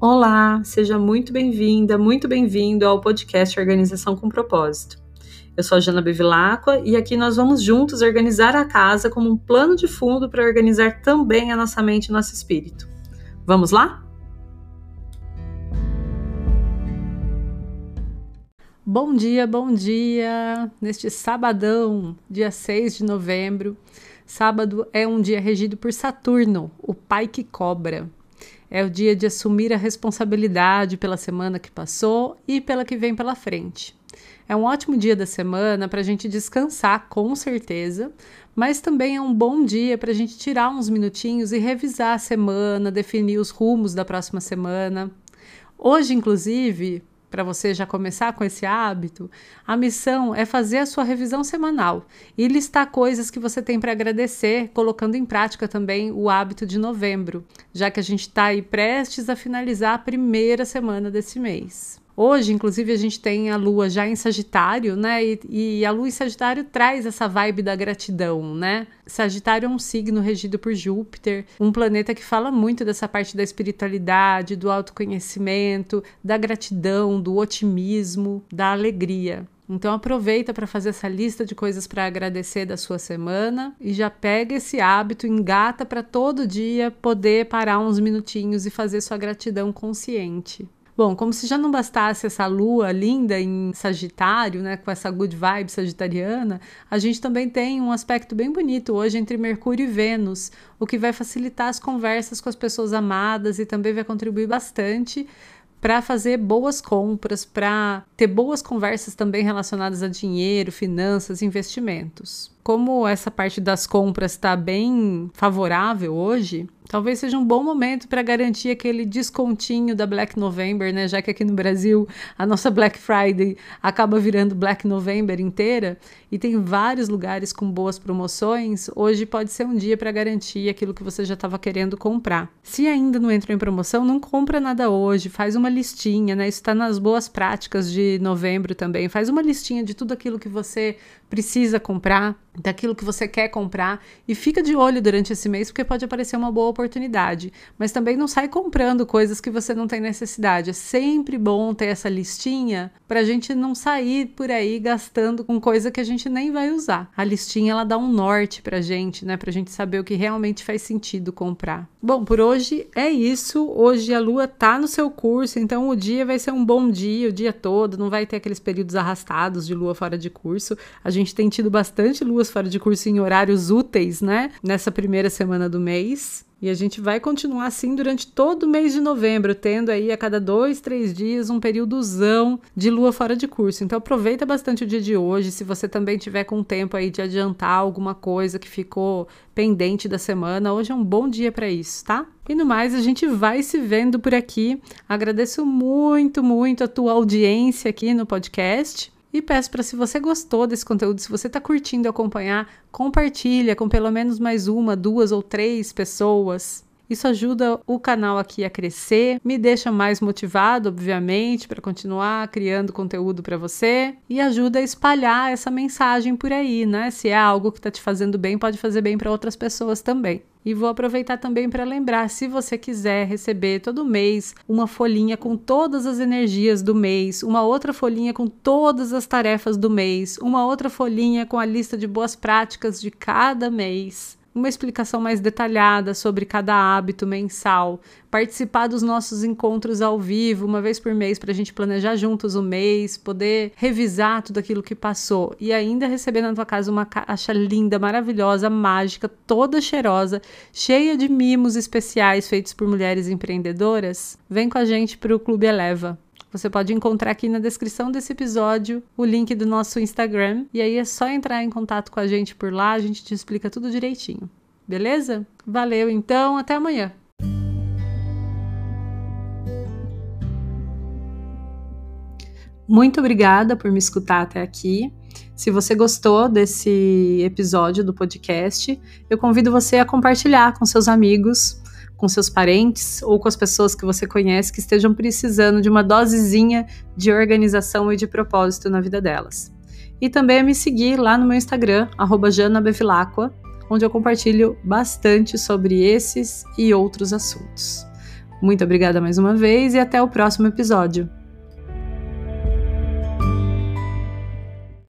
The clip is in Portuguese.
Olá, seja muito bem-vinda, muito bem-vindo ao podcast Organização com Propósito. Eu sou a Jana Bevilacqua e aqui nós vamos juntos organizar a casa como um plano de fundo para organizar também a nossa mente e nosso espírito. Vamos lá? Bom dia, bom dia! Neste sabadão, dia 6 de novembro, sábado é um dia regido por Saturno, o pai que cobra. É o dia de assumir a responsabilidade pela semana que passou e pela que vem pela frente. É um ótimo dia da semana para a gente descansar, com certeza, mas também é um bom dia para a gente tirar uns minutinhos e revisar a semana, definir os rumos da próxima semana. Hoje, inclusive, para você já começar com esse hábito, a missão é fazer a sua revisão semanal e listar coisas que você tem para agradecer, colocando em prática também o hábito de novembro, já que a gente está aí prestes a finalizar a primeira semana desse mês. Hoje, inclusive, a gente tem a Lua já em Sagitário, né? E, e, a Lua em Sagitário traz essa vibe da gratidão, né? Sagitário é um signo regido por Júpiter, um planeta que fala muito dessa parte da espiritualidade, do autoconhecimento, da gratidão, do otimismo, da alegria. Então aproveita para fazer essa lista de coisas para agradecer da sua semana e já pega esse hábito, engata para todo dia poder parar uns minutinhos e fazer sua gratidão consciente. Bom, como se já não bastasse essa lua linda em Sagitário, né, com essa good vibe sagitariana, a gente também tem um aspecto bem bonito hoje entre Mercúrio e Vênus, o que vai facilitar as conversas com as pessoas amadas e também vai contribuir bastante para fazer boas compras, para ter boas conversas também relacionadas a dinheiro, finanças, investimentos. Como essa parte das compras está bem favorável hoje, Talvez seja um bom momento para garantir aquele descontinho da Black November, né? Já que aqui no Brasil a nossa Black Friday acaba virando Black November inteira e tem vários lugares com boas promoções, hoje pode ser um dia para garantir aquilo que você já estava querendo comprar. Se ainda não entrou em promoção, não compra nada hoje, faz uma listinha, né? Isso está nas boas práticas de novembro também. Faz uma listinha de tudo aquilo que você precisa comprar, daquilo que você quer comprar e fica de olho durante esse mês porque pode aparecer uma boa oportunidade. Mas também não sai comprando coisas que você não tem necessidade. É sempre bom ter essa listinha para a gente não sair por aí gastando com coisa que a gente nem vai usar. A listinha ela dá um norte para gente, né? Para a gente saber o que realmente faz sentido comprar. Bom, por hoje é isso. Hoje a Lua tá no seu curso, então o dia vai ser um bom dia o dia todo. Não vai ter aqueles períodos arrastados de Lua fora de curso. A gente tem tido bastante luas fora de curso em horários úteis, né? Nessa primeira semana do mês. E a gente vai continuar assim durante todo o mês de novembro, tendo aí a cada dois, três dias um períodozão de lua fora de curso. Então aproveita bastante o dia de hoje. Se você também tiver com tempo aí de adiantar alguma coisa que ficou pendente da semana, hoje é um bom dia para isso, tá? E no mais, a gente vai se vendo por aqui. Agradeço muito, muito a tua audiência aqui no podcast. E peço para se você gostou desse conteúdo, se você está curtindo acompanhar, compartilha com pelo menos mais uma, duas ou três pessoas. Isso ajuda o canal aqui a crescer, me deixa mais motivado, obviamente, para continuar criando conteúdo para você e ajuda a espalhar essa mensagem por aí, né? Se é algo que está te fazendo bem, pode fazer bem para outras pessoas também. E vou aproveitar também para lembrar, se você quiser receber todo mês uma folhinha com todas as energias do mês, uma outra folhinha com todas as tarefas do mês, uma outra folhinha com a lista de boas práticas de cada mês, uma explicação mais detalhada sobre cada hábito mensal, participar dos nossos encontros ao vivo, uma vez por mês, para a gente planejar juntos o mês, poder revisar tudo aquilo que passou e ainda receber na tua casa uma caixa linda, maravilhosa, mágica, toda cheirosa, cheia de mimos especiais feitos por mulheres empreendedoras. Vem com a gente para o Clube Eleva. Você pode encontrar aqui na descrição desse episódio o link do nosso Instagram e aí é só entrar em contato com a gente por lá, a gente te explica tudo direitinho. Beleza? Valeu então, até amanhã. Muito obrigada por me escutar até aqui. Se você gostou desse episódio do podcast, eu convido você a compartilhar com seus amigos com seus parentes ou com as pessoas que você conhece que estejam precisando de uma dosezinha de organização e de propósito na vida delas. E também a me seguir lá no meu Instagram, janabevilacqua, onde eu compartilho bastante sobre esses e outros assuntos. Muito obrigada mais uma vez e até o próximo episódio.